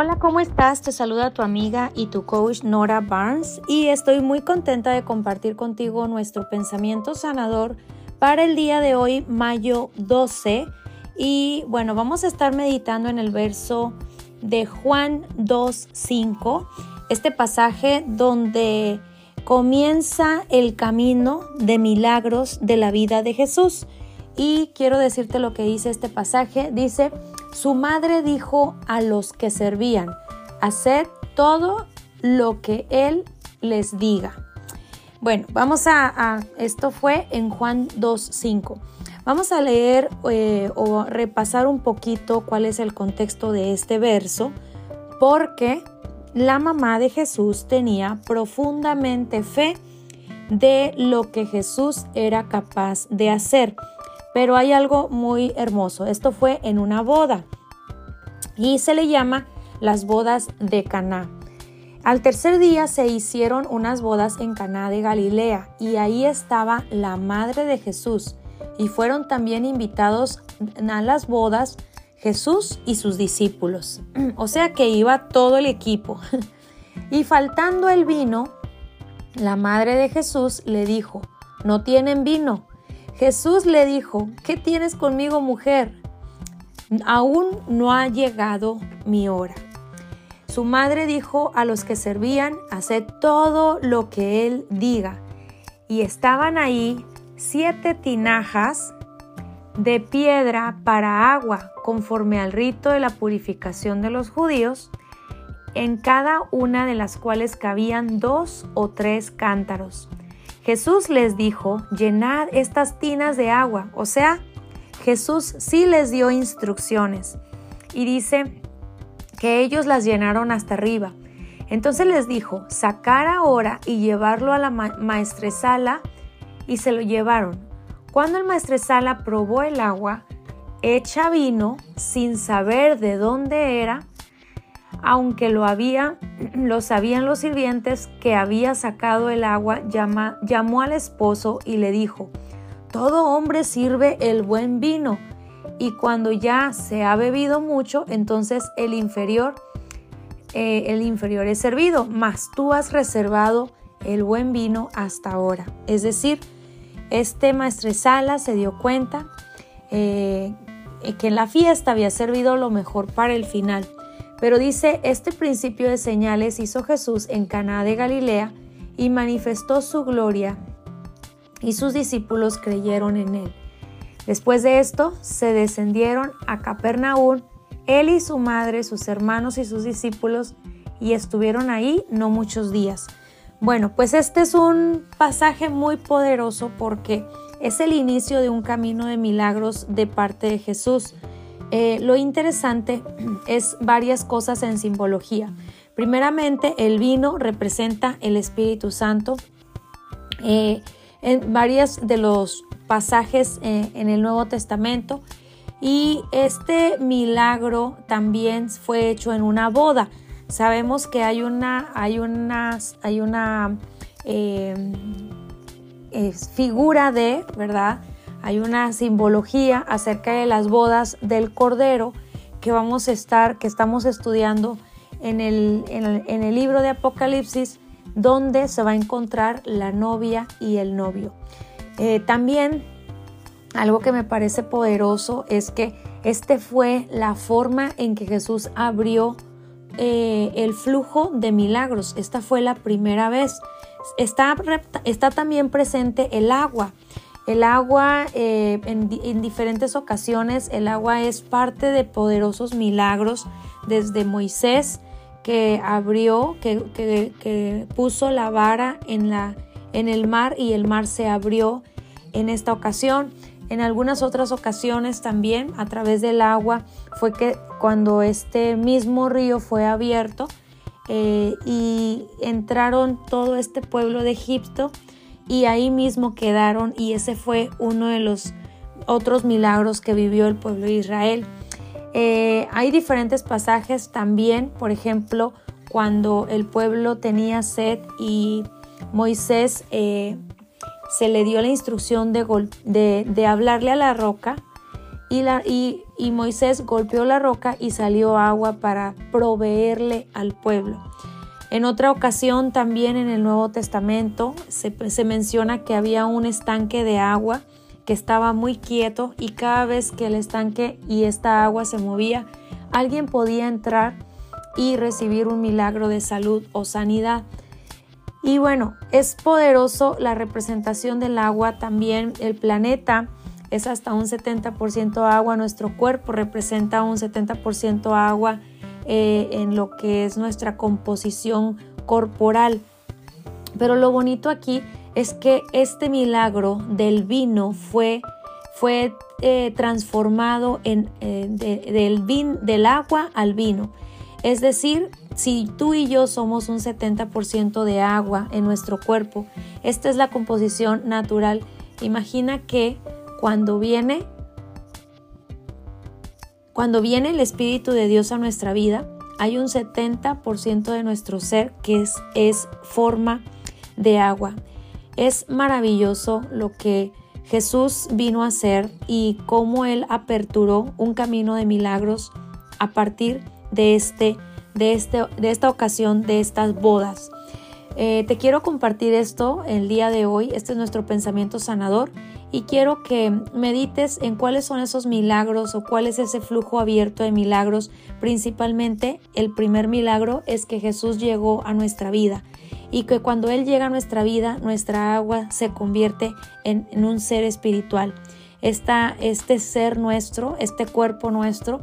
Hola, ¿cómo estás? Te saluda tu amiga y tu coach Nora Barnes y estoy muy contenta de compartir contigo nuestro pensamiento sanador para el día de hoy, mayo 12. Y bueno, vamos a estar meditando en el verso de Juan 2.5, este pasaje donde comienza el camino de milagros de la vida de Jesús. Y quiero decirte lo que dice este pasaje. Dice, su madre dijo a los que servían, hacer todo lo que él les diga. Bueno, vamos a, esto fue en Juan 2.5. Vamos a leer eh, o repasar un poquito cuál es el contexto de este verso, porque la mamá de Jesús tenía profundamente fe de lo que Jesús era capaz de hacer. Pero hay algo muy hermoso. Esto fue en una boda y se le llama las bodas de Caná. Al tercer día se hicieron unas bodas en Caná de Galilea y ahí estaba la madre de Jesús y fueron también invitados a las bodas Jesús y sus discípulos. O sea que iba todo el equipo. Y faltando el vino, la madre de Jesús le dijo, ¿no tienen vino? Jesús le dijo, ¿qué tienes conmigo mujer? Aún no ha llegado mi hora. Su madre dijo a los que servían, haced todo lo que él diga. Y estaban ahí siete tinajas de piedra para agua, conforme al rito de la purificación de los judíos, en cada una de las cuales cabían dos o tres cántaros. Jesús les dijo, llenad estas tinas de agua. O sea, Jesús sí les dio instrucciones y dice que ellos las llenaron hasta arriba. Entonces les dijo, sacar ahora y llevarlo a la maestresala y se lo llevaron. Cuando el maestresala probó el agua, hecha vino sin saber de dónde era, aunque lo había, lo sabían los sirvientes que había sacado el agua, llamó al esposo y le dijo, todo hombre sirve el buen vino, y cuando ya se ha bebido mucho, entonces el inferior, eh, el inferior es servido, mas tú has reservado el buen vino hasta ahora. Es decir, este maestresala se dio cuenta eh, que en la fiesta había servido lo mejor para el final pero dice, este principio de señales hizo Jesús en Caná de Galilea y manifestó su gloria y sus discípulos creyeron en él. Después de esto, se descendieron a Capernaum, él y su madre, sus hermanos y sus discípulos, y estuvieron ahí no muchos días. Bueno, pues este es un pasaje muy poderoso porque es el inicio de un camino de milagros de parte de Jesús. Eh, lo interesante es varias cosas en simbología. Primeramente, el vino representa el Espíritu Santo. Eh, en varios de los pasajes eh, en el Nuevo Testamento. Y este milagro también fue hecho en una boda. Sabemos que hay una, hay hay una figura de, ¿verdad? Hay una simbología acerca de las bodas del Cordero que vamos a estar, que estamos estudiando en el, en el, libro de Apocalipsis, donde se va a encontrar la novia y el novio. Eh, también algo que me parece poderoso es que este fue la forma en que Jesús abrió eh, el flujo de milagros. Esta fue la primera vez. Está también presente el agua. El agua, eh, en, diferentes ocasiones, el agua es parte de poderosos milagros, desde Moisés que abrió, que, puso la vara en, la, en el mar y el mar se abrió en esta ocasión. En algunas otras ocasiones también, a través del agua, fue que cuando este mismo río fue abierto eh, y entraron todo este pueblo de Egipto, y ahí mismo quedaron y ese fue uno de los otros milagros que vivió el pueblo de Israel. Eh, hay diferentes pasajes también, por ejemplo, cuando el pueblo tenía sed y Moisés eh, se le dio la instrucción de, hablarle a la roca y, Moisés golpeó la roca y salió agua para proveerle al pueblo. En otra ocasión también en el Nuevo Testamento se, menciona que había un estanque de agua que estaba muy quieto y cada vez que el estanque y esta agua se movía, alguien podía entrar y recibir un milagro de salud o sanidad. Y bueno, es poderoso la representación del agua, también el planeta es hasta un 70% agua, nuestro cuerpo representa un 70% agua eh, en lo que es nuestra composición corporal. Pero lo bonito aquí es que este milagro del vino fue, fue eh, transformado en, eh, del, vin, del agua al vino. Es decir, si tú y yo somos un 70% de agua en nuestro cuerpo, esta es la composición natural. Imagina que cuando viene cuando viene el Espíritu de Dios a nuestra vida, hay un 70% de nuestro ser que es, es forma de agua. Es maravilloso lo que Jesús vino a hacer y cómo Él aperturó un camino de milagros a partir de, este, de, este, de esta ocasión, de estas bodas. Eh, te quiero compartir esto el día de hoy. Este es nuestro pensamiento sanador y quiero que medites en cuáles son esos milagros o cuál es ese flujo abierto de milagros. Principalmente el primer milagro es que Jesús llegó a nuestra vida y que cuando Él llega a nuestra vida, nuestra agua se convierte en, un ser espiritual. este ser nuestro, este cuerpo nuestro,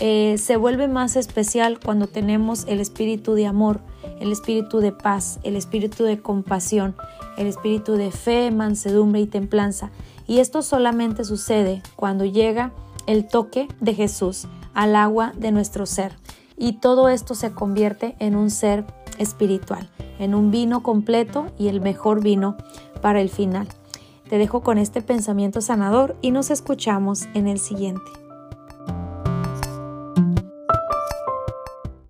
eh, se vuelve más especial cuando tenemos el espíritu de amor, el espíritu de paz, el espíritu de compasión, el espíritu de fe, mansedumbre y templanza. Y esto solamente sucede cuando llega el toque de Jesús al agua de nuestro ser. Y todo esto se convierte en un ser espiritual, en un vino completo y el mejor vino para el final. Te dejo con este pensamiento sanador y nos escuchamos en el siguiente.